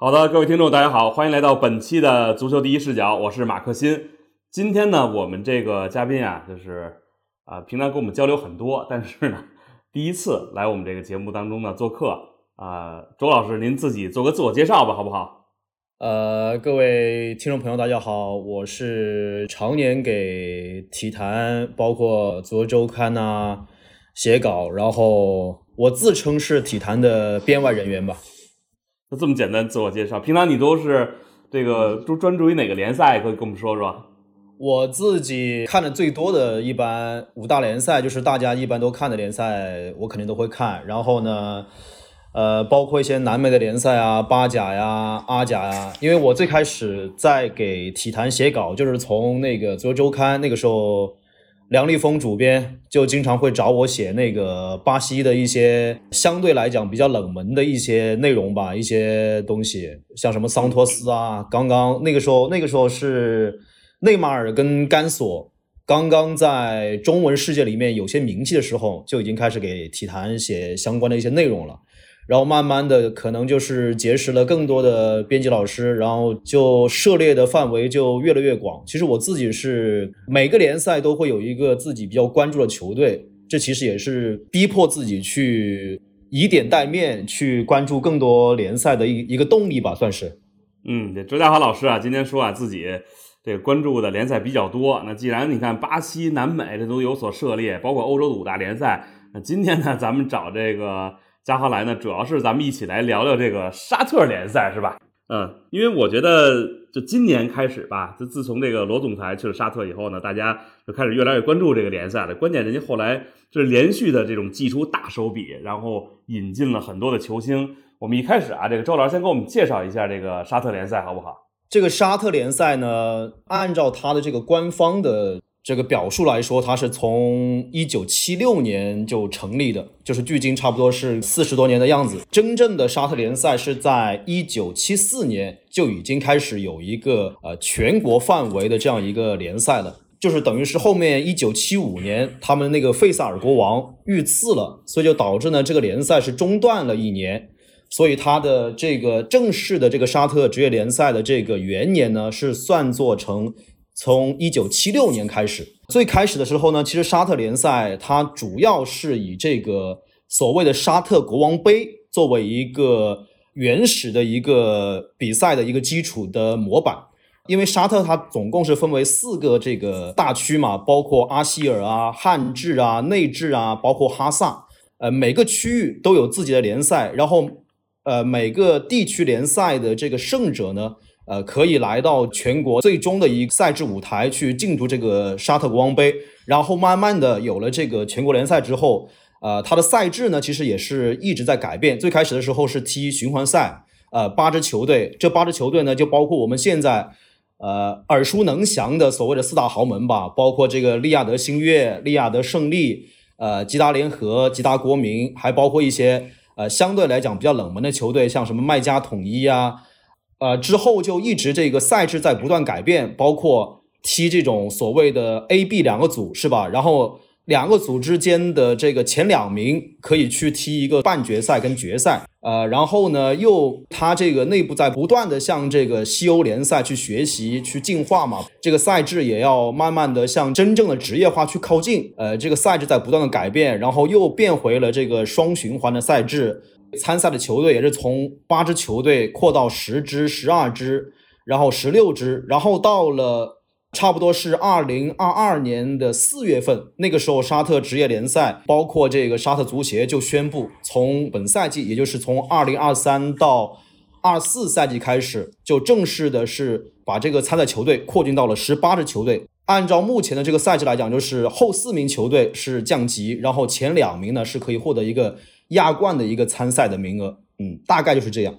好的，各位听众，大家好，欢迎来到本期的足球第一视角，我是马克新。今天呢，我们这个嘉宾啊，就是啊，平常跟我们交流很多，但是呢，第一次来我们这个节目当中呢做客啊，周老师，您自己做个自我介绍吧，好不好？呃，各位听众朋友，大家好，我是常年给体坛，包括足球周刊呐写稿，然后我自称是体坛的编外人员吧。就这么简单自我介绍，平常你都是这个都专注于哪个联赛？可以跟我们说说。我自己看的最多的一般五大联赛，就是大家一般都看的联赛，我肯定都会看。然后呢，呃，包括一些南美的联赛啊，巴甲呀、阿甲呀。因为我最开始在给体坛写稿，就是从那个足球周刊那个时候。梁立峰主编就经常会找我写那个巴西的一些相对来讲比较冷门的一些内容吧，一些东西，像什么桑托斯啊，刚刚那个时候，那个时候是内马尔跟甘索刚刚在中文世界里面有些名气的时候，就已经开始给体坛写相关的一些内容了。然后慢慢的，可能就是结识了更多的编辑老师，然后就涉猎的范围就越来越广。其实我自己是每个联赛都会有一个自己比较关注的球队，这其实也是逼迫自己去以点带面去关注更多联赛的一一个动力吧，算是。嗯，这周家华老师啊，今天说啊自己这关注的联赛比较多。那既然你看巴西、南美这都有所涉猎，包括欧洲的五大联赛，那今天呢，咱们找这个。加华来呢，主要是咱们一起来聊聊这个沙特联赛，是吧？嗯，因为我觉得就今年开始吧，就自从这个罗总裁去了沙特以后呢，大家就开始越来越关注这个联赛了。关键人家后来就是连续的这种祭出大手笔，然后引进了很多的球星。我们一开始啊，这个周老师先给我们介绍一下这个沙特联赛，好不好？这个沙特联赛呢，按照它的这个官方的。这个表述来说，它是从一九七六年就成立的，就是距今差不多是四十多年的样子。真正的沙特联赛是在一九七四年就已经开始有一个呃全国范围的这样一个联赛了，就是等于是后面一九七五年他们那个费萨尔国王遇刺了，所以就导致呢这个联赛是中断了一年，所以它的这个正式的这个沙特职业联赛的这个元年呢是算作成。从一九七六年开始，最开始的时候呢，其实沙特联赛它主要是以这个所谓的沙特国王杯作为一个原始的一个比赛的一个基础的模板。因为沙特它总共是分为四个这个大区嘛，包括阿希尔啊、汉治啊、内治啊，包括哈萨，呃，每个区域都有自己的联赛，然后呃，每个地区联赛的这个胜者呢。呃，可以来到全国最终的一个赛制舞台去竞逐这个沙特国王杯，然后慢慢的有了这个全国联赛之后，呃，它的赛制呢其实也是一直在改变。最开始的时候是踢循环赛，呃，八支球队，这八支球队呢就包括我们现在呃耳熟能详的所谓的四大豪门吧，包括这个利雅得星月、利雅得胜利、呃吉达联合、吉达国民，还包括一些呃相对来讲比较冷门的球队，像什么麦加统一啊。呃，之后就一直这个赛制在不断改变，包括踢这种所谓的 A、B 两个组，是吧？然后两个组之间的这个前两名可以去踢一个半决赛跟决赛。呃，然后呢，又他这个内部在不断的向这个西欧联赛去学习、去进化嘛。这个赛制也要慢慢的向真正的职业化去靠近。呃，这个赛制在不断的改变，然后又变回了这个双循环的赛制。参赛的球队也是从八支球队扩到十支、十二支，然后十六支，然后到了差不多是二零二二年的四月份，那个时候沙特职业联赛，包括这个沙特足协就宣布，从本赛季，也就是从二零二三到二四赛季开始，就正式的是把这个参赛球队扩进到了十八支球队。按照目前的这个赛制来讲，就是后四名球队是降级，然后前两名呢是可以获得一个。亚冠的一个参赛的名额，嗯，大概就是这样。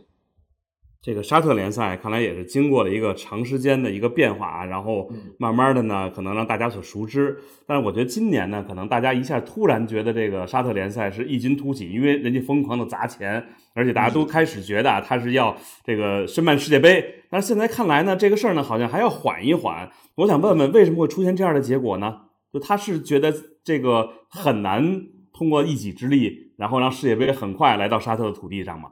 这个沙特联赛看来也是经过了一个长时间的一个变化啊，然后慢慢的呢，可能让大家所熟知。但是我觉得今年呢，可能大家一下突然觉得这个沙特联赛是异军突起，因为人家疯狂的砸钱，而且大家都开始觉得啊，他是要这个申办世界杯。但是现在看来呢，这个事儿呢，好像还要缓一缓。我想问问，为什么会出现这样的结果呢？就他是觉得这个很难通过一己之力。然后让世界杯很快来到沙特的土地上嘛？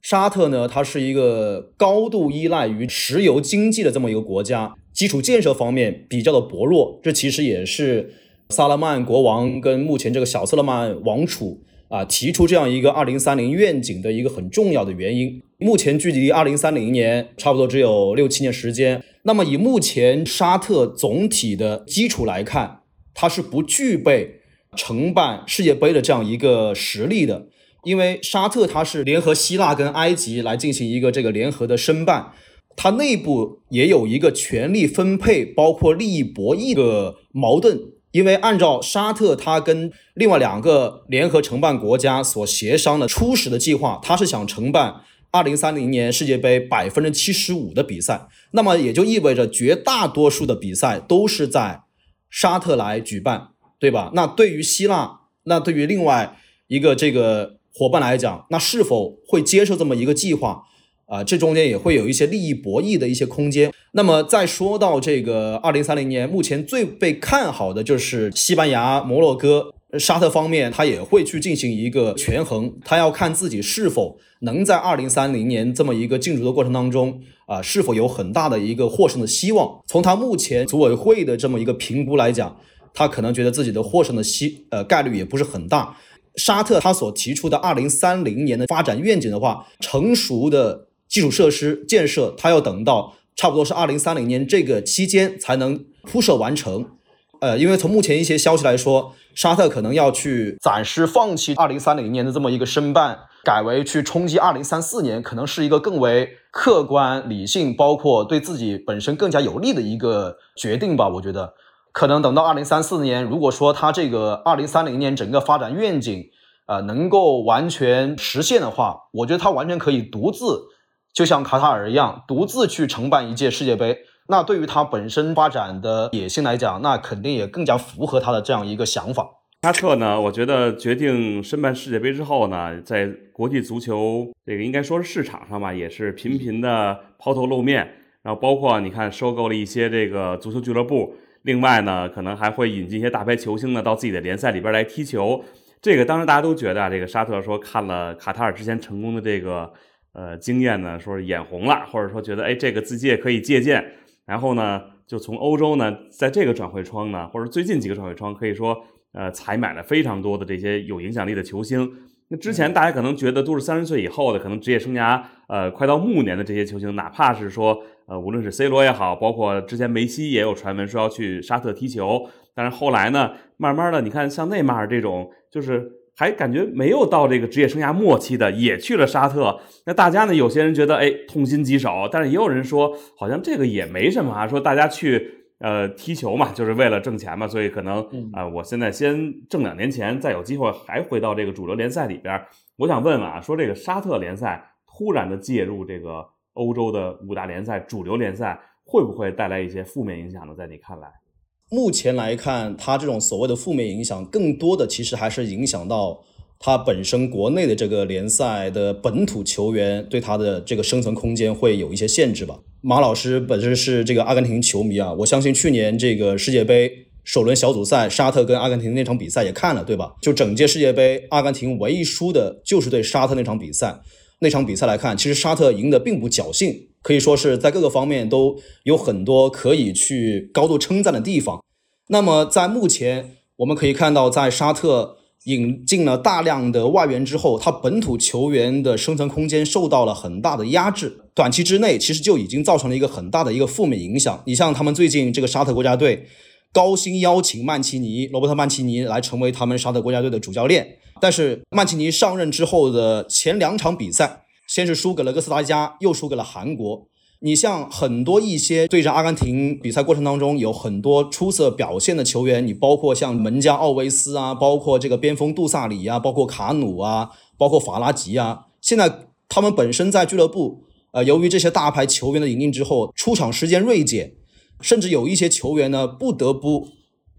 沙特呢，它是一个高度依赖于石油经济的这么一个国家，基础建设方面比较的薄弱。这其实也是萨勒曼国王跟目前这个小萨勒曼王储啊提出这样一个二零三零愿景的一个很重要的原因。目前距离二零三零年差不多只有六七年时间。那么以目前沙特总体的基础来看，它是不具备承办世界杯的这样一个实力的。因为沙特它是联合希腊跟埃及来进行一个这个联合的申办，它内部也有一个权力分配，包括利益博弈的矛盾。因为按照沙特它跟另外两个联合承办国家所协商的初始的计划，它是想承办二零三零年世界杯百分之七十五的比赛，那么也就意味着绝大多数的比赛都是在沙特来举办，对吧？那对于希腊，那对于另外一个这个。伙伴来讲，那是否会接受这么一个计划？啊，这中间也会有一些利益博弈的一些空间。那么再说到这个二零三零年，目前最被看好的就是西班牙、摩洛哥、沙特方面，他也会去进行一个权衡，他要看自己是否能在二零三零年这么一个竞逐的过程当中，啊，是否有很大的一个获胜的希望。从他目前组委会的这么一个评估来讲，他可能觉得自己的获胜的希呃概率也不是很大。沙特他所提出的二零三零年的发展愿景的话，成熟的基础设施建设，它要等到差不多是二零三零年这个期间才能铺设完成。呃，因为从目前一些消息来说，沙特可能要去暂时放弃二零三零年的这么一个申办，改为去冲击二零三四年，可能是一个更为客观、理性，包括对自己本身更加有利的一个决定吧。我觉得。可能等到二零三四年，如果说它这个二零三零年整个发展愿景，呃，能够完全实现的话，我觉得它完全可以独自，就像卡塔尔一样，独自去承办一届世界杯。那对于它本身发展的野心来讲，那肯定也更加符合它的这样一个想法。沙特呢，我觉得决定申办世界杯之后呢，在国际足球这个应该说是市场上吧，也是频频的抛头露面。然后包括你看，收购了一些这个足球俱乐部。另外呢，可能还会引进一些大牌球星呢，到自己的联赛里边来踢球。这个当时大家都觉得啊，这个沙特说看了卡塔尔之前成功的这个呃经验呢，说是眼红了，或者说觉得哎这个自己也可以借鉴。然后呢，就从欧洲呢，在这个转会窗呢，或者最近几个转会窗，可以说呃采买了非常多的这些有影响力的球星。那之前大家可能觉得都是三十岁以后的，可能职业生涯呃快到暮年的这些球星，哪怕是说。呃，无论是 C 罗也好，包括之前梅西也有传闻说要去沙特踢球，但是后来呢，慢慢的，你看像内马尔这种，就是还感觉没有到这个职业生涯末期的，也去了沙特。那大家呢，有些人觉得哎痛心疾首，但是也有人说好像这个也没什么啊，说大家去呃踢球嘛，就是为了挣钱嘛，所以可能啊，我现在先挣两年钱，再有机会还回到这个主流联赛里边。我想问问啊，说这个沙特联赛突然的介入这个。欧洲的五大联赛、主流联赛会不会带来一些负面影响呢？在你看来，目前来看，它这种所谓的负面影响，更多的其实还是影响到它本身国内的这个联赛的本土球员对它的这个生存空间会有一些限制吧。马老师本身是这个阿根廷球迷啊，我相信去年这个世界杯首轮小组赛，沙特跟阿根廷那场比赛也看了，对吧？就整届世界杯，阿根廷唯一输的就是对沙特那场比赛。那场比赛来看，其实沙特赢得并不侥幸，可以说是在各个方面都有很多可以去高度称赞的地方。那么在目前，我们可以看到，在沙特引进了大量的外援之后，他本土球员的生存空间受到了很大的压制，短期之内其实就已经造成了一个很大的一个负面影响。你像他们最近这个沙特国家队高薪邀请曼奇尼罗伯特曼奇尼来成为他们沙特国家队的主教练。但是曼奇尼上任之后的前两场比赛，先是输给了哥斯达黎加，又输给了韩国。你像很多一些对战阿根廷比赛过程当中有很多出色表现的球员，你包括像门将奥维斯啊，包括这个边锋杜萨里啊，包括卡努啊，包括法拉吉啊。现在他们本身在俱乐部，呃，由于这些大牌球员的引进之后，出场时间锐减，甚至有一些球员呢不得不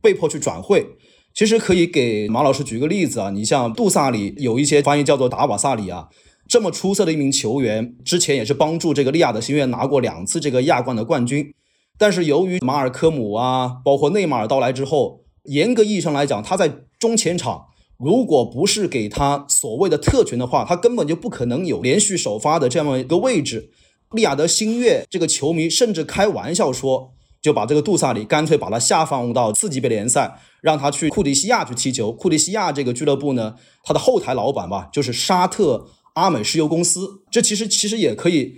被迫去转会。其实可以给马老师举个例子啊，你像杜萨里，有一些翻译叫做达瓦萨里啊，这么出色的一名球员，之前也是帮助这个利雅得新月拿过两次这个亚冠的冠军。但是由于马尔科姆啊，包括内马尔到来之后，严格意义上来讲，他在中前场如果不是给他所谓的特权的话，他根本就不可能有连续首发的这样一个位置。利雅得星月这个球迷甚至开玩笑说，就把这个杜萨里干脆把他下放到次级别联赛，让他去库迪西亚去踢球。库迪西亚这个俱乐部呢，他的后台老板吧，就是沙特阿美石油公司。这其实其实也可以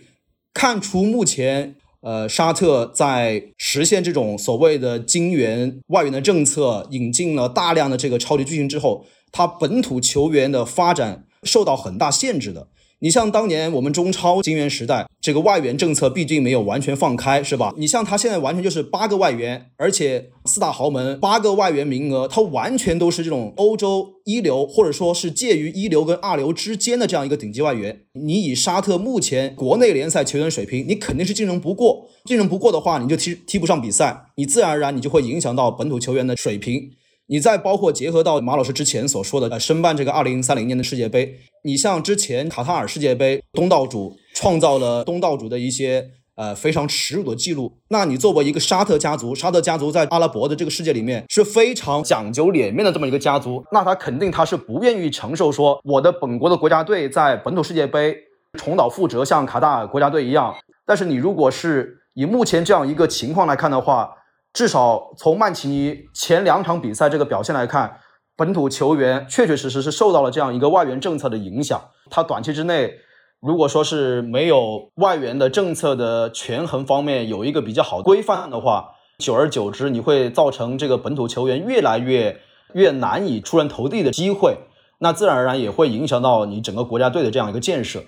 看出目前。呃，沙特在实现这种所谓的金元外援的政策，引进了大量的这个超级巨星之后，它本土球员的发展受到很大限制的。你像当年我们中超金元时代，这个外援政策毕竟没有完全放开，是吧？你像他现在完全就是八个外援，而且四大豪门八个外援名额，他完全都是这种欧洲一流，或者说是介于一流跟二流之间的这样一个顶级外援。你以沙特目前国内联赛球员水平，你肯定是竞争不过，竞争不过的话，你就踢踢不上比赛，你自然而然你就会影响到本土球员的水平。你再包括结合到马老师之前所说的，呃，申办这个二零三零年的世界杯，你像之前卡塔尔世界杯，东道主创造了东道主的一些呃非常耻辱的记录。那你作为一个沙特家族，沙特家族在阿拉伯的这个世界里面是非常讲究脸面的这么一个家族，那他肯定他是不愿意承受说我的本国的国家队在本土世界杯重蹈覆辙，像卡塔尔国家队一样。但是你如果是以目前这样一个情况来看的话，至少从曼奇尼前两场比赛这个表现来看，本土球员确确实实是受到了这样一个外援政策的影响。他短期之内，如果说是没有外援的政策的权衡方面有一个比较好规范的话，久而久之，你会造成这个本土球员越来越越难以出人头地的机会。那自然而然也会影响到你整个国家队的这样一个建设。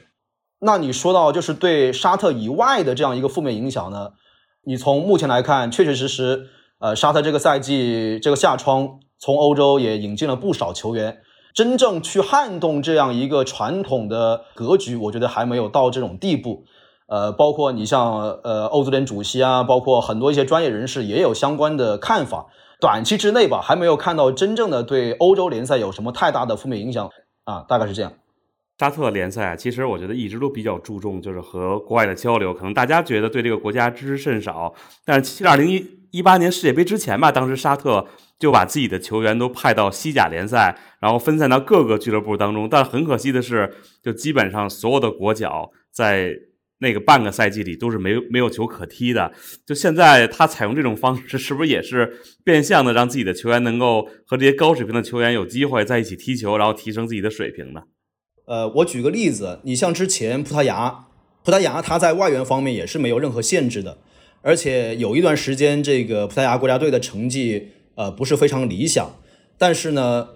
那你说到就是对沙特以外的这样一个负面影响呢？你从目前来看，确确实实，呃，沙特这个赛季这个夏窗从欧洲也引进了不少球员，真正去撼动这样一个传统的格局，我觉得还没有到这种地步。呃，包括你像呃欧足联主席啊，包括很多一些专业人士也有相关的看法。短期之内吧，还没有看到真正的对欧洲联赛有什么太大的负面影响啊，大概是这样。沙特联赛其实我觉得一直都比较注重，就是和国外的交流。可能大家觉得对这个国家知之甚少，但是其实二零一一八年世界杯之前吧，当时沙特就把自己的球员都派到西甲联赛，然后分散到各个俱乐部当中。但很可惜的是，就基本上所有的国脚在那个半个赛季里都是没有没有球可踢的。就现在他采用这种方式，是不是也是变相的让自己的球员能够和这些高水平的球员有机会在一起踢球，然后提升自己的水平呢？呃，我举个例子，你像之前葡萄牙，葡萄牙他在外援方面也是没有任何限制的，而且有一段时间这个葡萄牙国家队的成绩呃不是非常理想，但是呢，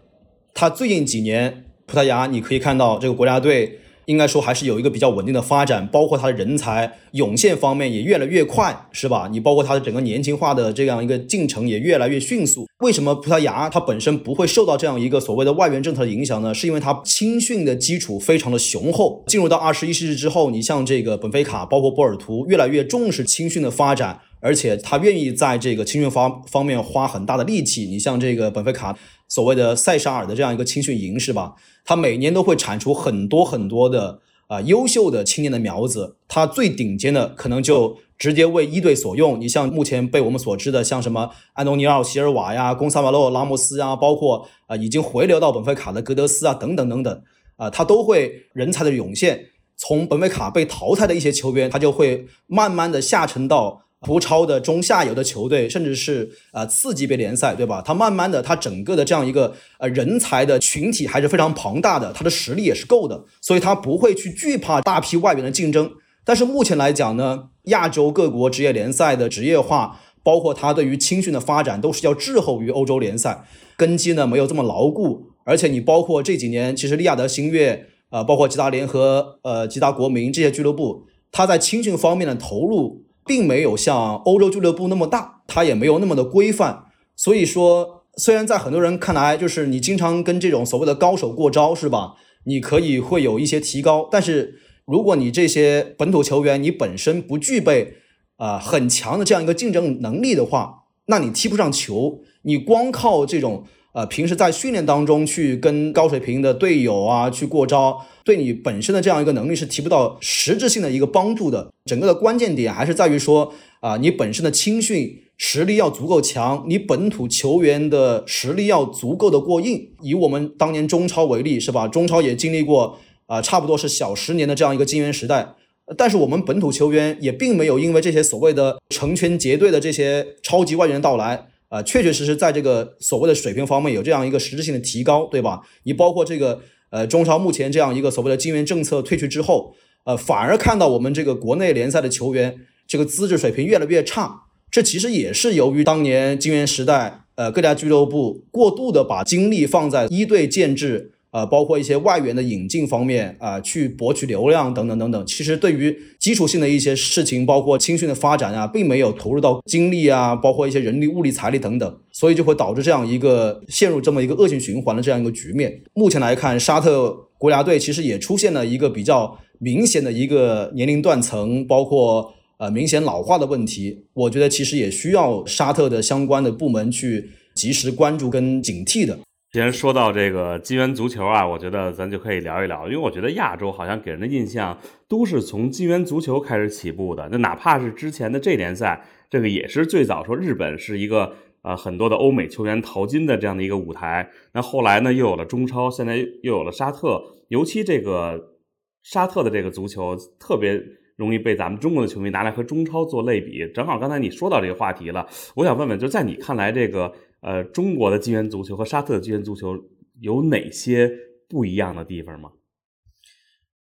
它最近几年葡萄牙你可以看到这个国家队。应该说还是有一个比较稳定的发展，包括它的人才涌现方面也越来越快，是吧？你包括它的整个年轻化的这样一个进程也越来越迅速。为什么葡萄牙它本身不会受到这样一个所谓的外援政策的影响呢？是因为它青训的基础非常的雄厚。进入到二十一世纪之后，你像这个本菲卡，包括波尔图，越来越重视青训的发展，而且他愿意在这个青训方方面花很大的力气。你像这个本菲卡所谓的塞沙尔的这样一个青训营，是吧？他每年都会产出很多很多的啊优秀的青年的苗子，他最顶尖的可能就直接为一队所用。你像目前被我们所知的，像什么安东尼奥·席尔瓦呀、贡萨瓦洛·拉莫斯啊，包括啊已经回流到本菲卡的格德斯啊等等等等啊，他都会人才的涌现。从本菲卡被淘汰的一些球员，他就会慢慢的下沉到。葡超的中下游的球队，甚至是呃次级别联赛，对吧？它慢慢的，它整个的这样一个呃人才的群体还是非常庞大的，它的实力也是够的，所以它不会去惧怕大批外援的竞争。但是目前来讲呢，亚洲各国职业联赛的职业化，包括它对于青训的发展，都是要滞后于欧洲联赛，根基呢没有这么牢固。而且你包括这几年，其实利雅得星月，呃，包括吉达联合，呃，吉达国民这些俱乐部，它在青训方面的投入。并没有像欧洲俱乐部那么大，它也没有那么的规范。所以说，虽然在很多人看来，就是你经常跟这种所谓的高手过招，是吧？你可以会有一些提高。但是，如果你这些本土球员你本身不具备啊很强的这样一个竞争能力的话，那你踢不上球。你光靠这种。呃，平时在训练当中去跟高水平的队友啊去过招，对你本身的这样一个能力是提不到实质性的一个帮助的。整个的关键点还是在于说，啊，你本身的青训实力要足够强，你本土球员的实力要足够的过硬。以我们当年中超为例，是吧？中超也经历过啊，差不多是小十年的这样一个金元时代。但是我们本土球员也并没有因为这些所谓的成群结队的这些超级外援到来，啊，确确实实在这个所谓的水平方面有这样一个实质性的提高，对吧？你包括这个呃中超目前这样一个所谓的金元政策退去之后，呃，反而看到我们这个国内联赛的球员这个资质水平越来越差，这其实也是由于当年金元时代，呃，各家俱乐部过度的把精力放在一队建制。呃，包括一些外援的引进方面啊，去博取流量等等等等。其实对于基础性的一些事情，包括青训的发展啊，并没有投入到精力啊，包括一些人力、物力、财力等等，所以就会导致这样一个陷入这么一个恶性循环的这样一个局面。目前来看，沙特国家队其实也出现了一个比较明显的一个年龄断层，包括呃明显老化的问题。我觉得其实也需要沙特的相关的部门去及时关注跟警惕的。既然说到这个金元足球啊，我觉得咱就可以聊一聊，因为我觉得亚洲好像给人的印象都是从金元足球开始起步的。那哪怕是之前的这联赛，这个也是最早说日本是一个呃很多的欧美球员淘金的这样的一个舞台。那后来呢，又有了中超，现在又有了沙特。尤其这个沙特的这个足球特别容易被咱们中国的球迷拿来和中超做类比。正好刚才你说到这个话题了，我想问问，就在你看来这个。呃，中国的金元足球和沙特的金元足球有哪些不一样的地方吗？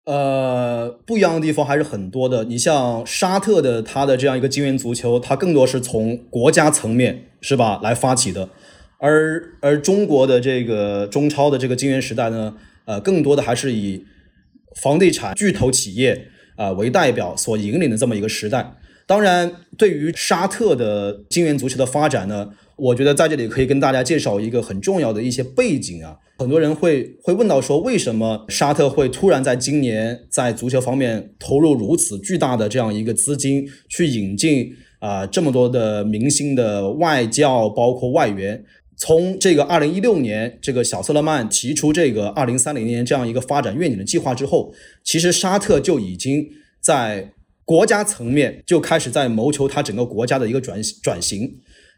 呃，不一样的地方还是很多的。你像沙特的，它的这样一个金元足球，它更多是从国家层面是吧来发起的，而而中国的这个中超的这个金元时代呢，呃，更多的还是以房地产巨头企业啊为代表所引领的这么一个时代。当然，对于沙特的金元足球的发展呢。我觉得在这里可以跟大家介绍一个很重要的一些背景啊，很多人会会问到说，为什么沙特会突然在今年在足球方面投入如此巨大的这样一个资金，去引进啊这么多的明星的外教，包括外援。从这个二零一六年这个小瑟勒曼提出这个二零三零年这样一个发展愿景的计划之后，其实沙特就已经在国家层面就开始在谋求它整个国家的一个转转型。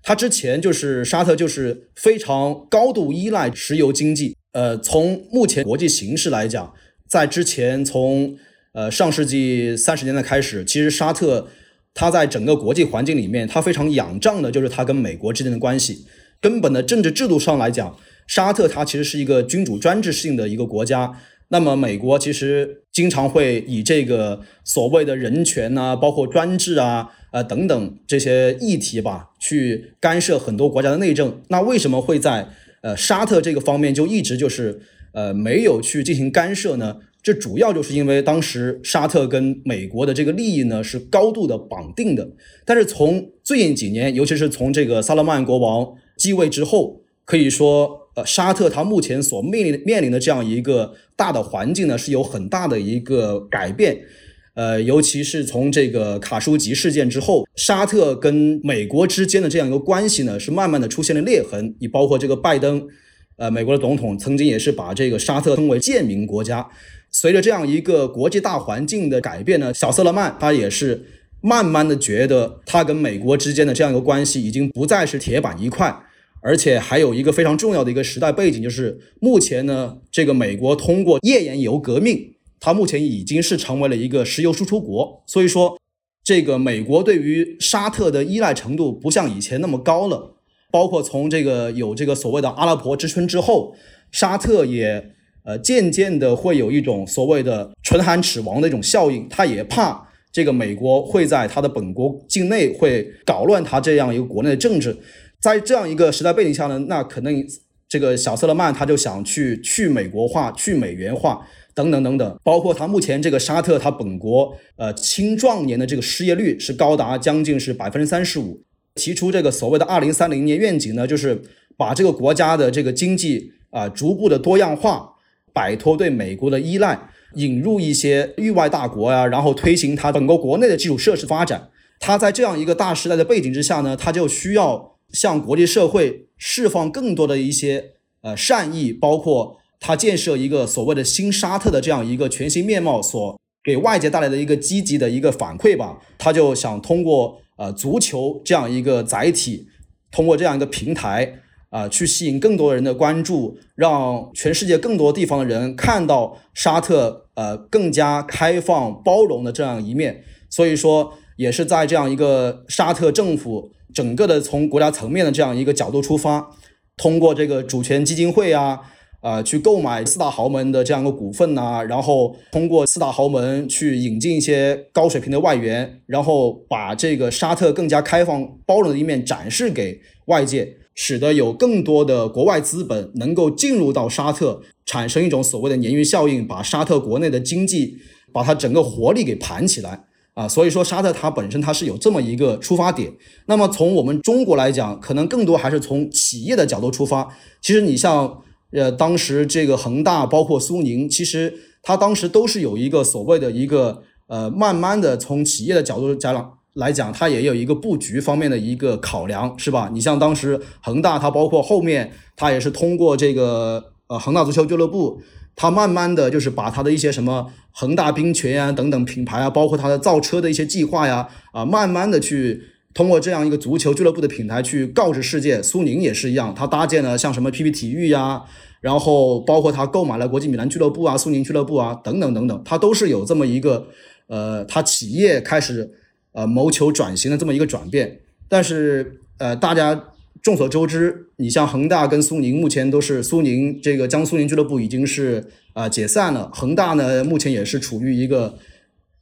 它之前就是沙特，就是非常高度依赖石油经济。呃，从目前国际形势来讲，在之前从呃上世纪三十年代开始，其实沙特它在整个国际环境里面，它非常仰仗的就是它跟美国之间的关系。根本的政治制度上来讲，沙特它其实是一个君主专制性的一个国家。那么美国其实经常会以这个所谓的人权呐，包括专制啊。呃，等等这些议题吧，去干涉很多国家的内政。那为什么会在呃沙特这个方面就一直就是呃没有去进行干涉呢？这主要就是因为当时沙特跟美国的这个利益呢是高度的绑定的。但是从最近几年，尤其是从这个萨勒曼国王继位之后，可以说呃沙特它目前所面临面临的这样一个大的环境呢是有很大的一个改变。呃，尤其是从这个卡舒吉事件之后，沙特跟美国之间的这样一个关系呢，是慢慢的出现了裂痕。你包括这个拜登，呃，美国的总统曾经也是把这个沙特称为贱民国家。随着这样一个国际大环境的改变呢，小瑟勒曼他也是慢慢的觉得，他跟美国之间的这样一个关系已经不再是铁板一块，而且还有一个非常重要的一个时代背景，就是目前呢，这个美国通过页岩油革命。它目前已经是成为了一个石油输出国，所以说，这个美国对于沙特的依赖程度不像以前那么高了。包括从这个有这个所谓的阿拉伯之春之后，沙特也呃渐渐的会有一种所谓的唇寒齿亡的一种效应，他也怕这个美国会在他的本国境内会搞乱他这样一个国内的政治。在这样一个时代背景下呢，那可能这个小瑟勒曼他就想去去美国化、去美元化。等等等等，包括他目前这个沙特，他本国呃青壮年的这个失业率是高达将近是百分之三十五。提出这个所谓的二零三零年愿景呢，就是把这个国家的这个经济啊逐步的多样化，摆脱对美国的依赖，引入一些域外大国呀，然后推行他本国国内的基础设施发展。他在这样一个大时代的背景之下呢，他就需要向国际社会释放更多的一些呃善意，包括。他建设一个所谓的新沙特的这样一个全新面貌，所给外界带来的一个积极的一个反馈吧。他就想通过呃足球这样一个载体，通过这样一个平台啊，去吸引更多人的关注，让全世界更多地方的人看到沙特呃更加开放包容的这样一面。所以说，也是在这样一个沙特政府整个的从国家层面的这样一个角度出发，通过这个主权基金会啊。啊，去购买四大豪门的这样一个股份呐，然后通过四大豪门去引进一些高水平的外援，然后把这个沙特更加开放包容的一面展示给外界，使得有更多的国外资本能够进入到沙特，产生一种所谓的鲶鱼效应，把沙特国内的经济把它整个活力给盘起来啊。所以说，沙特它本身它是有这么一个出发点。那么从我们中国来讲，可能更多还是从企业的角度出发。其实你像。呃，当时这个恒大包括苏宁，其实它当时都是有一个所谓的一个呃，慢慢的从企业的角度讲来讲，它也有一个布局方面的一个考量，是吧？你像当时恒大，它包括后面它也是通过这个呃恒大足球俱乐部，它慢慢的就是把它的一些什么恒大冰泉呀等等品牌啊，包括它的造车的一些计划呀啊，慢慢的去。通过这样一个足球俱乐部的品牌去告知世界，苏宁也是一样，他搭建了像什么 PP 体育呀，然后包括他购买了国际米兰俱乐部啊、苏宁俱乐部啊等等等等，他都是有这么一个呃，他企业开始呃谋求转型的这么一个转变。但是呃，大家众所周知，你像恒大跟苏宁目前都是苏宁这个江苏宁俱乐部已经是啊解散了，恒大呢目前也是处于一个。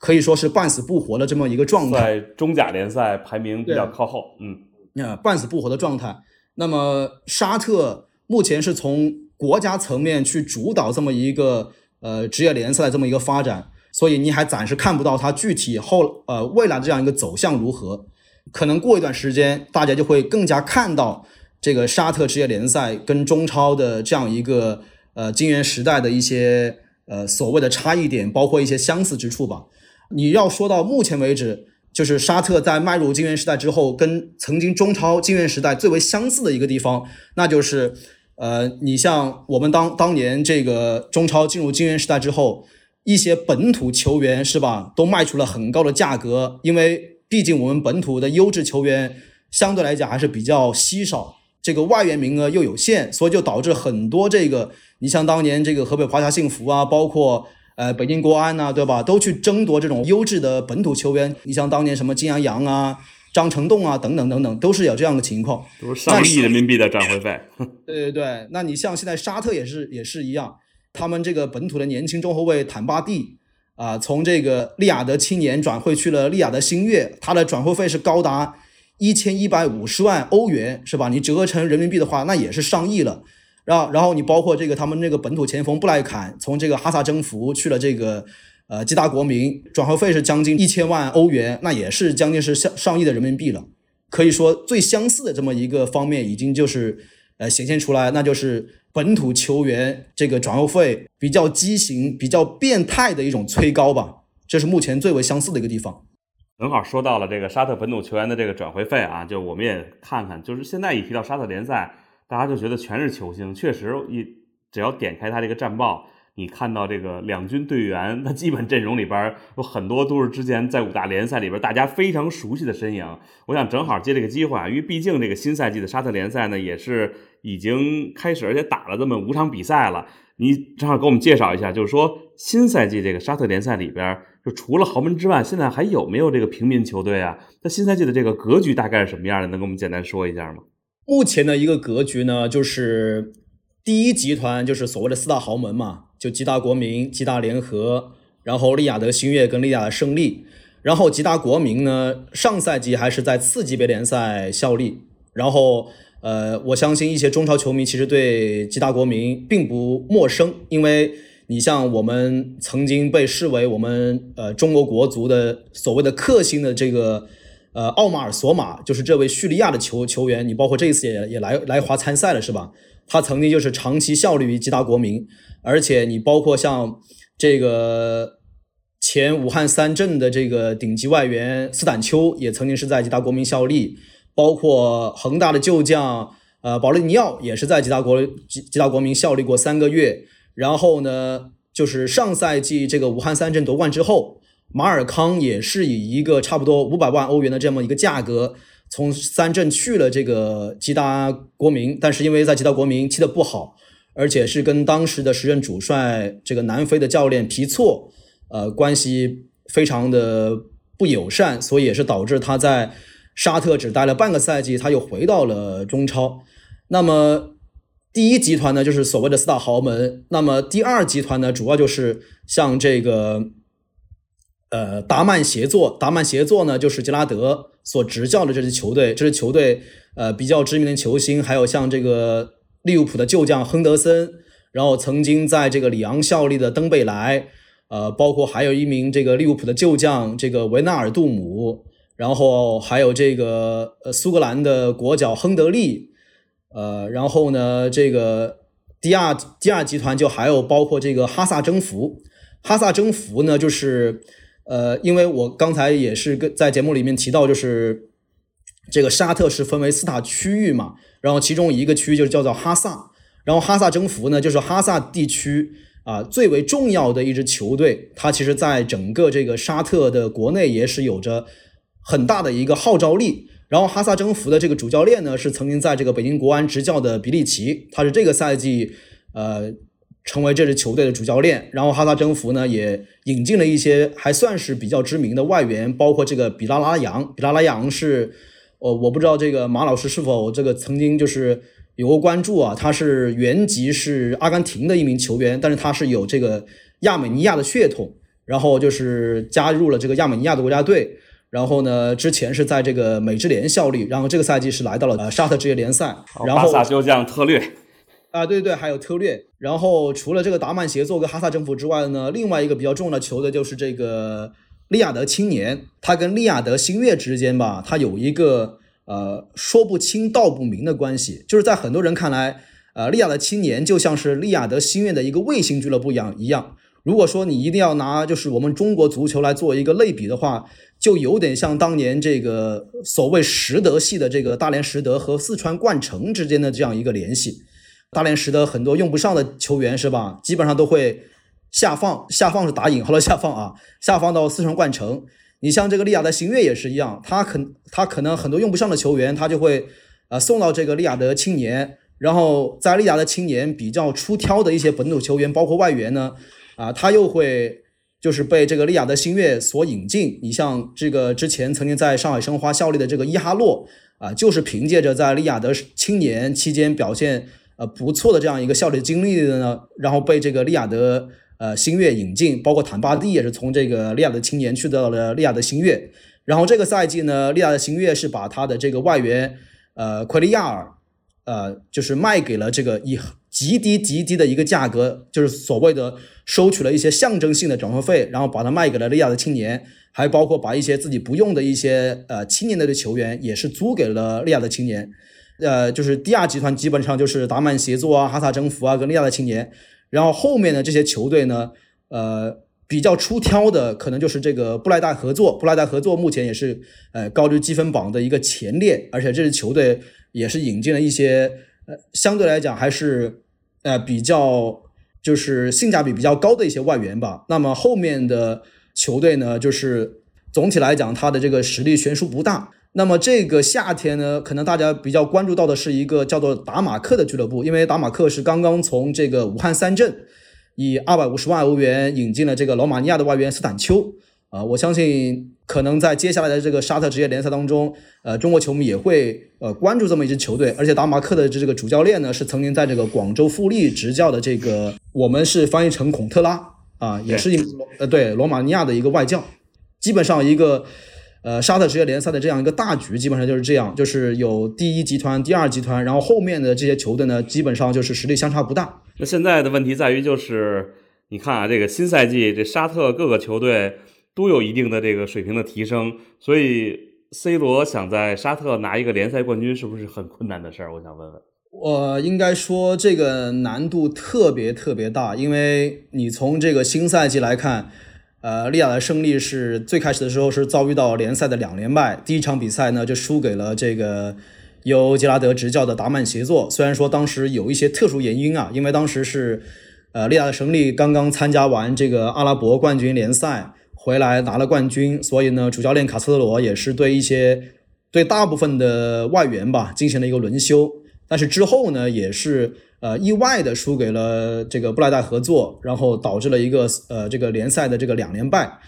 可以说是半死不活的这么一个状态，在中甲联赛排名比较靠后，嗯，呃，半死不活的状态。那么沙特目前是从国家层面去主导这么一个呃职业联赛的这么一个发展，所以你还暂时看不到它具体后呃未来的这样一个走向如何。可能过一段时间，大家就会更加看到这个沙特职业联赛跟中超的这样一个呃金元时代的一些呃所谓的差异点，包括一些相似之处吧。你要说到目前为止，就是沙特在迈入金元时代之后，跟曾经中超金元时代最为相似的一个地方，那就是，呃，你像我们当当年这个中超进入金元时代之后，一些本土球员是吧，都卖出了很高的价格，因为毕竟我们本土的优质球员相对来讲还是比较稀少，这个外援名额又有限，所以就导致很多这个，你像当年这个河北华夏幸福啊，包括。呃，北京国安呐，对吧？都去争夺这种优质的本土球员。你像当年什么金阳洋啊、张成栋啊等等等等，都是有这样的情况，都是上亿人民币的转会费。对对对，那你像现在沙特也是也是一样，他们这个本土的年轻中后卫坦巴蒂啊，从这个利雅得青年转会去了利雅得星月，他的转会费是高达一千一百五十万欧元，是吧？你折合成人民币的话，那也是上亿了。然后，然后你包括这个他们那个本土前锋布莱坎，从这个哈萨征服去了这个呃吉达国民，转会费是将近一千万欧元，那也是将近是上上亿的人民币了。可以说最相似的这么一个方面，已经就是呃显现出来，那就是本土球员这个转会费比较畸形、比较变态的一种催高吧。这是目前最为相似的一个地方。正好说到了这个沙特本土球员的这个转会费啊，就我们也看看，就是现在一提到沙特联赛。大家就觉得全是球星，确实一只要点开他这个战报，你看到这个两军队员，那基本阵容里边有很多都是之前在五大联赛里边大家非常熟悉的身影。我想正好借这个机会啊，因为毕竟这个新赛季的沙特联赛呢也是已经开始，而且打了这么五场比赛了。你正好给我们介绍一下，就是说新赛季这个沙特联赛里边，就除了豪门之外，现在还有没有这个平民球队啊？那新赛季的这个格局大概是什么样的？能给我们简单说一下吗？目前的一个格局呢，就是第一集团就是所谓的四大豪门嘛，就吉大国民、吉大联合，然后利雅得星月跟利雅得胜利。然后吉大国民呢，上赛季还是在次级别联赛效力。然后，呃，我相信一些中超球迷其实对吉大国民并不陌生，因为你像我们曾经被视为我们呃中国国足的所谓的克星的这个。呃，奥马尔索马就是这位叙利亚的球球员，你包括这一次也也来来华参赛了是吧？他曾经就是长期效力于吉达国民，而且你包括像这个前武汉三镇的这个顶级外援斯坦丘也曾经是在吉达国民效力，包括恒大的旧将呃保利尼奥也是在吉达国吉吉达国民效力过三个月。然后呢，就是上赛季这个武汉三镇夺冠之后。马尔康也是以一个差不多五百万欧元的这么一个价格，从三镇去了这个吉达国民，但是因为在吉达国民踢得不好，而且是跟当时的时任主帅这个南非的教练皮措，呃，关系非常的不友善，所以也是导致他在沙特只待了半个赛季，他又回到了中超。那么第一集团呢，就是所谓的四大豪门。那么第二集团呢，主要就是像这个，呃，达曼协作。达曼协作呢，就是杰拉德所执教的这支球队。这支球队，呃，比较知名的球星，还有像这个利物浦的旧将亨德森，然后曾经在这个里昂效力的登贝莱，呃，包括还有一名这个利物浦的旧将这个维纳尔杜姆，然后还有这个呃苏格兰的国脚亨德利。呃，然后呢，这个第二第二集团就还有包括这个哈萨征服，哈萨征服呢，就是呃，因为我刚才也是跟在节目里面提到，就是这个沙特是分为四大区域嘛，然后其中一个区域就是叫做哈萨，然后哈萨征服呢，就是哈萨地区啊最为重要的一支球队，它其实在整个这个沙特的国内也是有着很大的一个号召力。然后哈萨征服的这个主教练呢，是曾经在这个北京国安执教的比利奇，他是这个赛季呃成为这支球队的主教练。然后哈萨征服呢也引进了一些还算是比较知名的外援，包括这个比拉拉扬。比拉拉扬是，呃，我不知道这个马老师是否这个曾经就是有过关注啊？他是原籍是阿根廷的一名球员，但是他是有这个亚美尼亚的血统，然后就是加入了这个亚美尼亚的国家队。然后呢，之前是在这个美职联效力，然后这个赛季是来到了呃沙特职业联赛。然后巴萨就将特略啊，对对，还有特略。然后除了这个达曼协作跟哈萨政府之外呢，另外一个比较重要的球队就是这个利雅得青年。他跟利雅得新月之间吧，他有一个呃说不清道不明的关系。就是在很多人看来，呃，利雅得青年就像是利雅得新月的一个卫星俱乐部一样一样。如果说你一定要拿就是我们中国足球来做一个类比的话，就有点像当年这个所谓实德系的这个大连实德和四川冠城之间的这样一个联系。大连实德很多用不上的球员是吧？基本上都会下放，下放是打引号的下放啊，下放到四川冠城。你像这个利雅得新月也是一样，他可他可能很多用不上的球员，他就会呃送到这个利雅得青年，然后在利雅得青年比较出挑的一些本土球员，包括外援呢，啊，他又会。就是被这个利雅得新月所引进。你像这个之前曾经在上海申花效力的这个伊哈洛啊，就是凭借着在利雅得青年期间表现呃不错的这样一个效力经历的呢，然后被这个利亚德呃新月引进。包括坦巴蒂也是从这个利亚德青年去到了利亚德新月。然后这个赛季呢，利亚德新月是把他的这个外援呃奎利亚尔呃就是卖给了这个以极低极低的一个价格，就是所谓的。收取了一些象征性的转会费，然后把它卖给了利亚德青年，还包括把一些自己不用的一些呃青年队的球员也是租给了利雅得青年。呃，就是第二集团基本上就是达曼协作啊、哈萨征服啊格利亚的青年，然后后面的这些球队呢，呃，比较出挑的可能就是这个布莱代合作。布莱代合作目前也是呃高居积分榜的一个前列，而且这支球队也是引进了一些呃相对来讲还是呃比较。就是性价比比较高的一些外援吧。那么后面的球队呢，就是总体来讲，它的这个实力悬殊不大。那么这个夏天呢，可能大家比较关注到的是一个叫做达马克的俱乐部，因为达马克是刚刚从这个武汉三镇以二百五十万欧元引进了这个罗马尼亚的外援斯坦丘。啊，我相信可能在接下来的这个沙特职业联赛当中，呃，中国球迷也会呃关注这么一支球队。而且达马克的这这个主教练呢，是曾经在这个广州富力执教的这个，我们是翻译成孔特拉啊，也是一呃对罗马尼亚的一个外教。基本上一个呃沙特职业联赛的这样一个大局，基本上就是这样，就是有第一集团、第二集团，然后后面的这些球队呢，基本上就是实力相差不大。那现在的问题在于，就是你看啊，这个新赛季这沙特各个球队。都有一定的这个水平的提升，所以 C 罗想在沙特拿一个联赛冠军，是不是很困难的事儿？我想问问。我应该说这个难度特别特别大，因为你从这个新赛季来看，呃，利雅得胜利是最开始的时候是遭遇到联赛的两连败，第一场比赛呢就输给了这个由杰拉德执教的达曼协作。虽然说当时有一些特殊原因啊，因为当时是呃利雅得胜利刚刚参加完这个阿拉伯冠军联赛。回来拿了冠军，所以呢，主教练卡斯特罗也是对一些对大部分的外援吧进行了一个轮休。但是之后呢，也是呃意外的输给了这个布莱代合作，然后导致了一个呃这个联赛的这个两连败。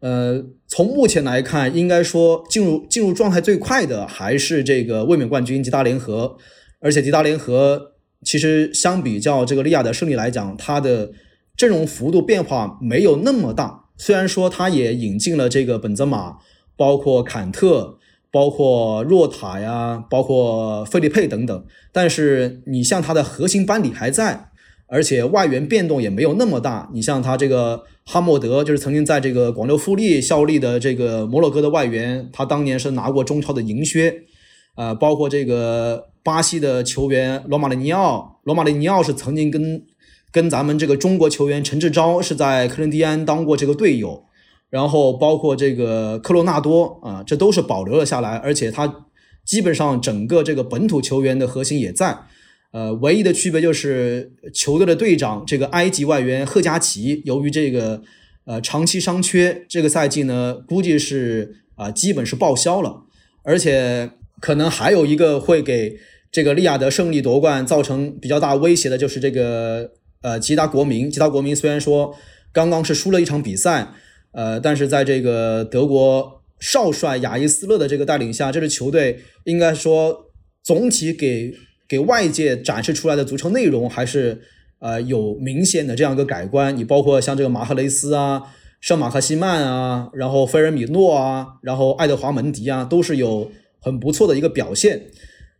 呃，从目前来看，应该说进入进入状态最快的还是这个卫冕冠军吉达联合，而且吉达联合其实相比较这个利雅得胜利来讲，它的阵容幅度变化没有那么大。虽然说他也引进了这个本泽马，包括坎特。包括若塔呀，包括费利佩等等，但是你像他的核心班底还在，而且外援变动也没有那么大。你像他这个哈默德，就是曾经在这个广州富力效力的这个摩洛哥的外援，他当年是拿过中超的银靴。呃，包括这个巴西的球员罗马里尼奥，罗马里尼奥是曾经跟跟咱们这个中国球员陈志钊是在克伦蒂安当过这个队友。然后包括这个科罗纳多啊，这都是保留了下来，而且他基本上整个这个本土球员的核心也在。呃，唯一的区别就是球队的队长这个埃及外援赫加奇，由于这个呃长期伤缺，这个赛季呢估计是啊基本是报销了。而且可能还有一个会给这个利雅得胜利夺冠造成比较大威胁的，就是这个呃吉达国民。吉达国民虽然说刚刚是输了一场比赛。呃，但是在这个德国少帅亚伊斯勒的这个带领下，这支球队应该说总体给给外界展示出来的足球内容还是呃有明显的这样一个改观。你包括像这个马赫雷斯啊、圣马克西曼啊，然后菲尔米诺啊，然后爱德华门迪啊，都是有很不错的一个表现。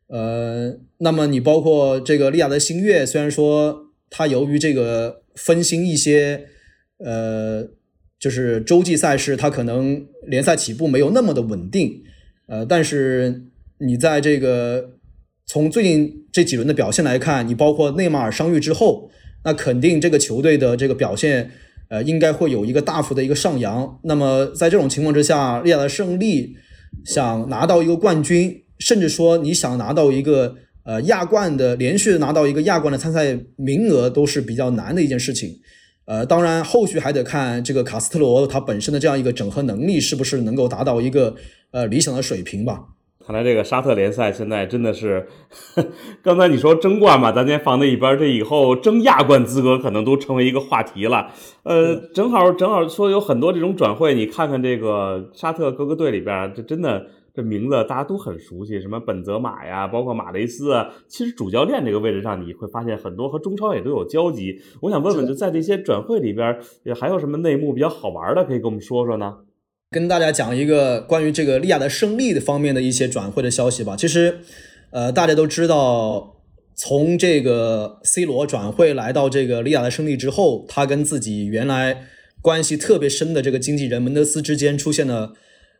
呃，那么你包括这个利亚德星月，虽然说他由于这个分心一些，呃。就是洲际赛事，它可能联赛起步没有那么的稳定，呃，但是你在这个从最近这几轮的表现来看，你包括内马尔伤愈之后，那肯定这个球队的这个表现，呃，应该会有一个大幅的一个上扬。那么在这种情况之下，利亚的胜利想拿到一个冠军，甚至说你想拿到一个呃亚冠的连续拿到一个亚冠的参赛名额，都是比较难的一件事情。呃，当然，后续还得看这个卡斯特罗他本身的这样一个整合能力是不是能够达到一个呃理想的水平吧。看来这个沙特联赛现在真的是，刚才你说争冠嘛，咱先放在一边，这以后争亚冠资格可能都成为一个话题了。呃，正好正好说有很多这种转会，你看看这个沙特各个队里边，这真的。这名字大家都很熟悉，什么本泽马呀，包括马雷斯啊。其实主教练这个位置上，你会发现很多和中超也都有交集。我想问问，就在这些转会里边，也还有什么内幕比较好玩的，可以跟我们说说呢？跟大家讲一个关于这个利亚的胜利的方面的一些转会的消息吧。其实，呃，大家都知道，从这个 C 罗转会来到这个利亚的胜利之后，他跟自己原来关系特别深的这个经纪人门德斯之间出现了。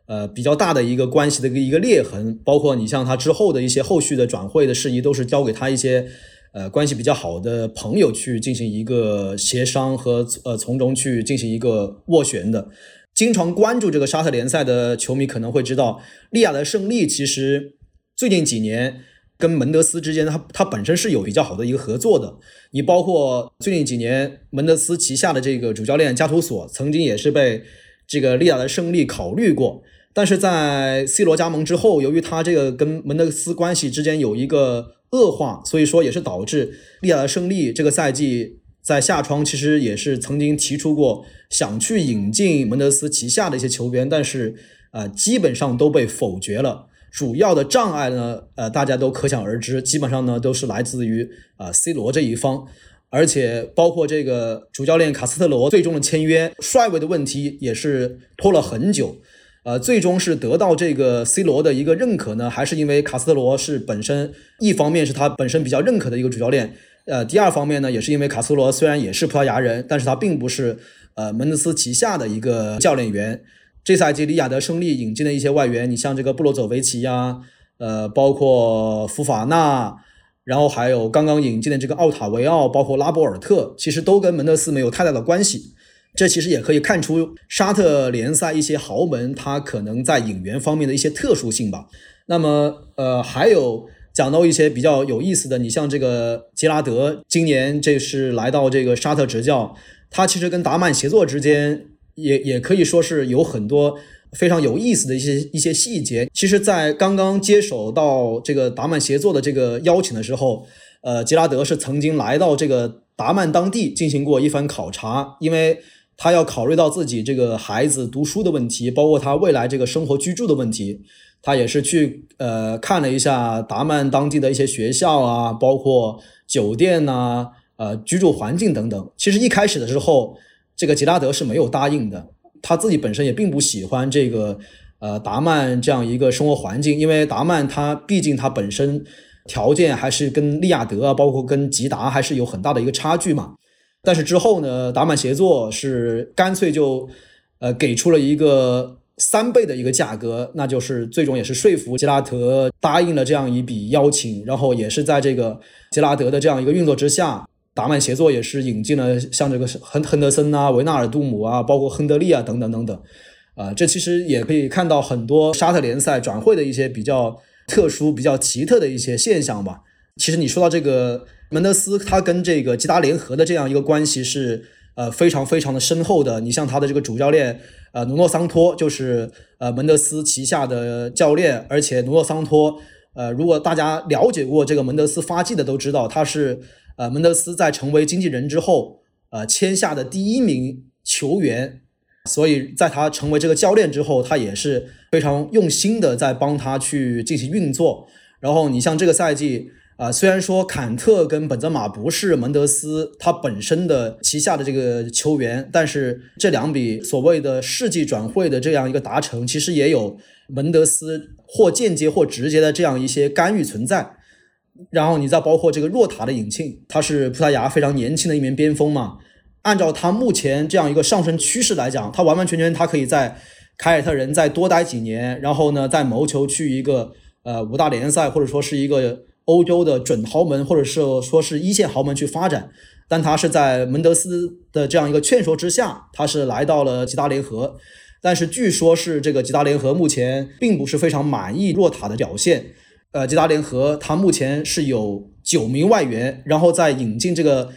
呃，比较大的一个关系的一个一个裂痕，包括你像他之后的一些后续的转会的事宜，都是交给他一些呃关系比较好的朋友去进行一个协商和呃从中去进行一个斡旋的。经常关注这个沙特联赛的球迷可能会知道，利雅的胜利其实最近几年跟门德斯之间，他他本身是有比较好的一个合作的。你包括最近几年门德斯旗下的这个主教练加图索，曾经也是被这个利雅的胜利考虑过。但是在 C 罗加盟之后，由于他这个跟门德斯关系之间有一个恶化，所以说也是导致利亚的胜利这个赛季在夏窗其实也是曾经提出过想去引进门德斯旗下的一些球员，但是呃基本上都被否决了。主要的障碍呢，呃大家都可想而知，基本上呢都是来自于啊 C 罗这一方，而且包括这个主教练卡斯特罗最终的签约帅位的问题也是拖了很久。呃，最终是得到这个 C 罗的一个认可呢，还是因为卡斯特罗是本身一方面是他本身比较认可的一个主教练，呃，第二方面呢，也是因为卡斯特罗虽然也是葡萄牙人，但是他并不是呃门德斯旗下的一个教练员。这赛季里亚德胜利引进的一些外援，你像这个布罗佐维奇呀，呃，包括福法纳，然后还有刚刚引进的这个奥塔维奥，包括拉波尔特，其实都跟门德斯没有太大的关系。这其实也可以看出沙特联赛一些豪门，他可能在引援方面的一些特殊性吧。那么，呃，还有讲到一些比较有意思的，你像这个杰拉德，今年这是来到这个沙特执教，他其实跟达曼协作之间也也可以说是有很多非常有意思的一些一些细节。其实，在刚刚接手到这个达曼协作的这个邀请的时候，呃，杰拉德是曾经来到这个达曼当地进行过一番考察，因为他要考虑到自己这个孩子读书的问题，包括他未来这个生活居住的问题。他也是去呃看了一下达曼当地的一些学校啊，包括酒店呐，呃居住环境等等。其实一开始的时候，这个吉拉德是没有答应的，他自己本身也并不喜欢这个呃达曼这样一个生活环境，因为达曼他毕竟他本身条件还是跟利亚德啊，包括跟吉达还是有很大的一个差距嘛。但是之后呢，达曼协作是干脆就呃给出了一个。三倍的一个价格，那就是最终也是说服杰拉德答应了这样一笔邀请，然后也是在这个杰拉德的这样一个运作之下，达曼协作也是引进了像这个亨亨德森啊、维纳尔杜姆啊、包括亨德利啊等等等等，啊，这其实也可以看到很多沙特联赛转会的一些比较特殊、比较奇特的一些现象吧。其实你说到这个门德斯，他跟这个吉达联合的这样一个关系是呃非常非常的深厚的。你像他的这个主教练。呃，努诺桑托就是呃门德斯旗下的教练，而且努诺桑托，呃，如果大家了解过这个门德斯发迹的，都知道他是呃门德斯在成为经纪人之后，呃签下的第一名球员，所以在他成为这个教练之后，他也是非常用心的在帮他去进行运作。然后你像这个赛季。啊，虽然说坎特跟本泽马不是门德斯他本身的旗下的这个球员，但是这两笔所谓的世纪转会的这样一个达成，其实也有门德斯或间接或直接的这样一些干预存在。然后你再包括这个若塔的引进，他是葡萄牙非常年轻的一名边锋嘛，按照他目前这样一个上升趋势来讲，他完完全全他可以在凯尔特人再多待几年，然后呢再谋求去一个呃五大联赛或者说是一个。欧洲的准豪门，或者是说是一线豪门去发展，但他是在门德斯的这样一个劝说之下，他是来到了吉达联合。但是据说是这个吉达联合目前并不是非常满意若塔的表现。呃，吉达联合他目前是有九名外援，然后在引进这个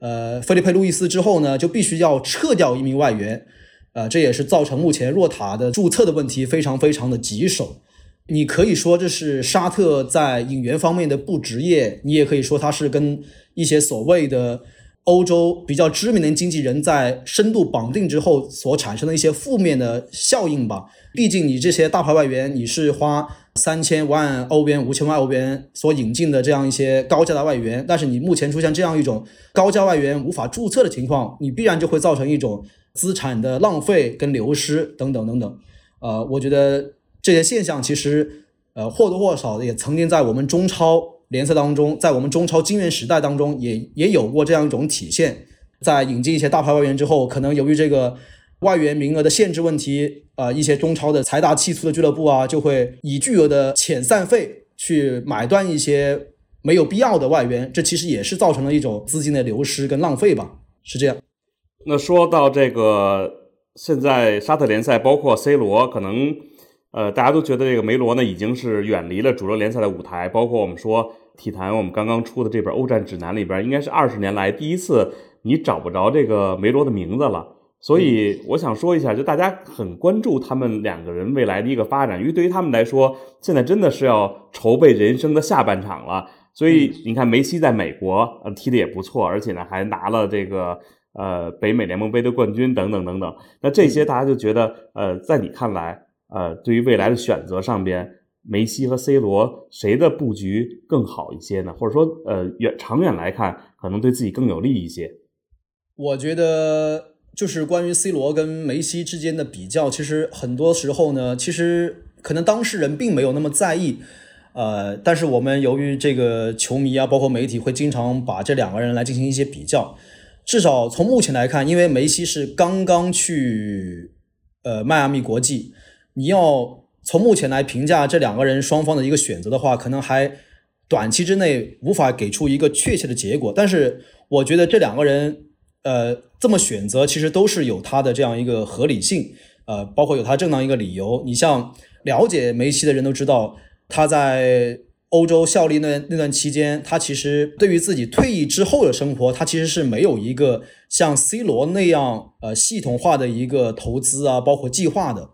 呃菲利佩路易斯之后呢，就必须要撤掉一名外援。呃，这也是造成目前若塔的注册的问题非常非常的棘手。你可以说这是沙特在引援方面的不职业，你也可以说它是跟一些所谓的欧洲比较知名的经纪人在深度绑定之后所产生的一些负面的效应吧。毕竟你这些大牌外援，你是花三千万欧元、五千万欧元所引进的这样一些高价的外援，但是你目前出现这样一种高价外援无法注册的情况，你必然就会造成一种资产的浪费跟流失等等等等。呃，我觉得。这些现象其实，呃，或多或少的也曾经在我们中超联赛当中，在我们中超金元时代当中，也也有过这样一种体现。在引进一些大牌外援之后，可能由于这个外援名额的限制问题，啊，一些中超的财大气粗的俱乐部啊，就会以巨额的遣散费去买断一些没有必要的外援，这其实也是造成了一种资金的流失跟浪费吧，是这样。那说到这个，现在沙特联赛包括 C 罗可能。呃，大家都觉得这个梅罗呢已经是远离了主流联赛的舞台，包括我们说体坛，我们刚刚出的这本欧战指南里边，应该是二十年来第一次你找不着这个梅罗的名字了。所以我想说一下，就大家很关注他们两个人未来的一个发展，因为对于他们来说，现在真的是要筹备人生的下半场了。所以你看，梅西在美国呃踢的也不错，而且呢还拿了这个呃北美联盟杯的冠军等等等等。那这些大家就觉得，呃，在你看来？呃，对于未来的选择上边，梅西和 C 罗谁的布局更好一些呢？或者说，呃，远长远来看，可能对自己更有利一些。我觉得就是关于 C 罗跟梅西之间的比较，其实很多时候呢，其实可能当事人并没有那么在意，呃，但是我们由于这个球迷啊，包括媒体会经常把这两个人来进行一些比较。至少从目前来看，因为梅西是刚刚去呃迈阿密国际。你要从目前来评价这两个人双方的一个选择的话，可能还短期之内无法给出一个确切的结果。但是我觉得这两个人，呃，这么选择其实都是有他的这样一个合理性，呃，包括有他正当一个理由。你像了解梅西的人都知道，他在欧洲效力那那段期间，他其实对于自己退役之后的生活，他其实是没有一个像 C 罗那样呃系统化的一个投资啊，包括计划的。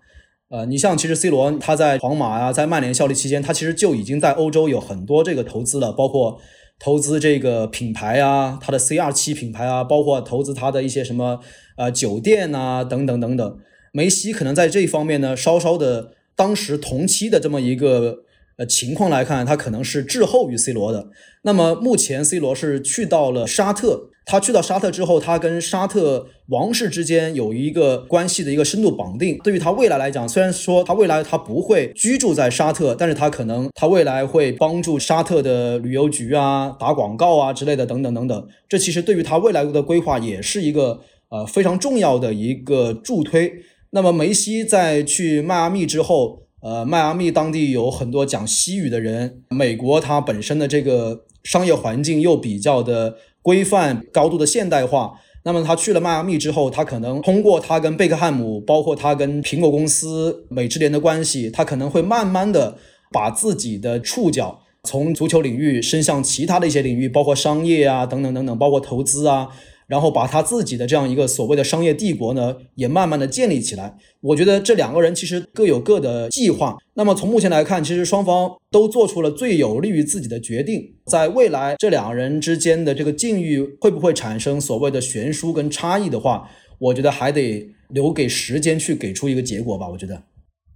呃，你像其实 C 罗他在皇马啊，在曼联效力期间，他其实就已经在欧洲有很多这个投资了，包括投资这个品牌啊，他的 CR 七品牌啊，包括投资他的一些什么呃酒店啊等等等等。梅西可能在这方面呢，稍稍的当时同期的这么一个。呃，情况来看，他可能是滞后于 C 罗的。那么目前 C 罗是去到了沙特，他去到沙特之后，他跟沙特王室之间有一个关系的一个深度绑定。对于他未来来讲，虽然说他未来他不会居住在沙特，但是他可能他未来会帮助沙特的旅游局啊打广告啊之类的等等等等。这其实对于他未来的规划也是一个呃非常重要的一个助推。那么梅西在去迈阿密之后。呃，迈阿密当地有很多讲西语的人。美国它本身的这个商业环境又比较的规范、高度的现代化。那么他去了迈阿密之后，他可能通过他跟贝克汉姆，包括他跟苹果公司、美智联的关系，他可能会慢慢的把自己的触角从足球领域伸向其他的一些领域，包括商业啊，等等等等，包括投资啊。然后把他自己的这样一个所谓的商业帝国呢，也慢慢的建立起来。我觉得这两个人其实各有各的计划。那么从目前来看，其实双方都做出了最有利于自己的决定。在未来这两个人之间的这个境遇会不会产生所谓的悬殊跟差异的话，我觉得还得留给时间去给出一个结果吧。我觉得，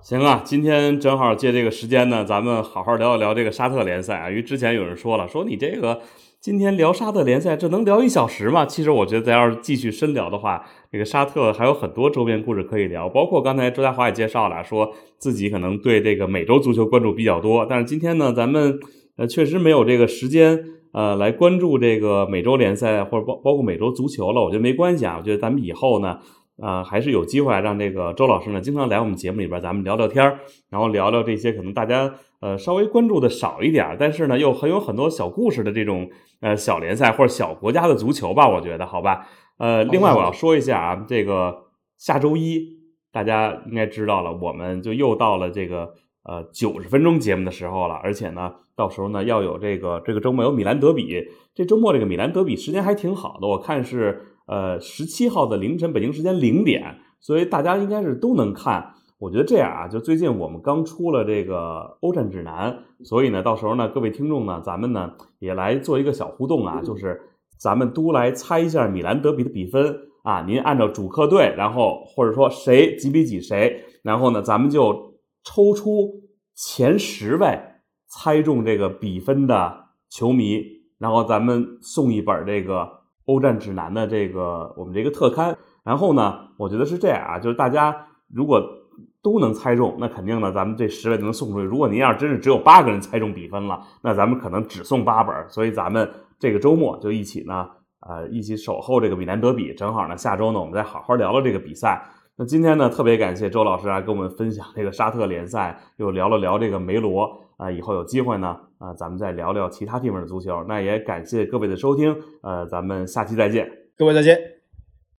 行啊，今天正好借这个时间呢，咱们好好聊一聊这个沙特联赛啊。因为之前有人说了，说你这个。今天聊沙特联赛，这能聊一小时吗？其实我觉得，咱要是继续深聊的话，这个沙特还有很多周边故事可以聊，包括刚才周家华也介绍了，说自己可能对这个美洲足球关注比较多。但是今天呢，咱们呃确实没有这个时间呃来关注这个美洲联赛或者包包括美洲足球了。我觉得没关系啊，我觉得咱们以后呢。啊，还是有机会让这个周老师呢，经常来我们节目里边，咱们聊聊天儿，然后聊聊这些可能大家呃稍微关注的少一点，但是呢又很有很多小故事的这种呃小联赛或者小国家的足球吧，我觉得好吧。呃，另外我要说一下啊，这个下周一大家应该知道了，我们就又到了这个呃九十分钟节目的时候了，而且呢，到时候呢要有这个这个周末有米兰德比，这周末这个米兰德比时间还挺好的，我看是。呃，十七号的凌晨北京时间零点，所以大家应该是都能看。我觉得这样啊，就最近我们刚出了这个欧战指南，所以呢，到时候呢，各位听众呢，咱们呢也来做一个小互动啊，就是咱们都来猜一下米兰德比的比分啊。您按照主客队，然后或者说谁几比几谁，然后呢，咱们就抽出前十位猜中这个比分的球迷，然后咱们送一本这个。欧战指南的这个我们这个特刊，然后呢，我觉得是这样啊，就是大家如果都能猜中，那肯定呢，咱们这十位就能送出去。如果您要是真是只有八个人猜中比分了，那咱们可能只送八本。所以咱们这个周末就一起呢，呃，一起守候这个米兰德比。正好呢，下周呢，我们再好好聊聊这个比赛。那今天呢，特别感谢周老师啊，跟我们分享这个沙特联赛，又聊了聊这个梅罗。啊，以后有机会呢，啊，咱们再聊聊其他地方的足球。那也感谢各位的收听，呃，咱们下期再见，各位再见。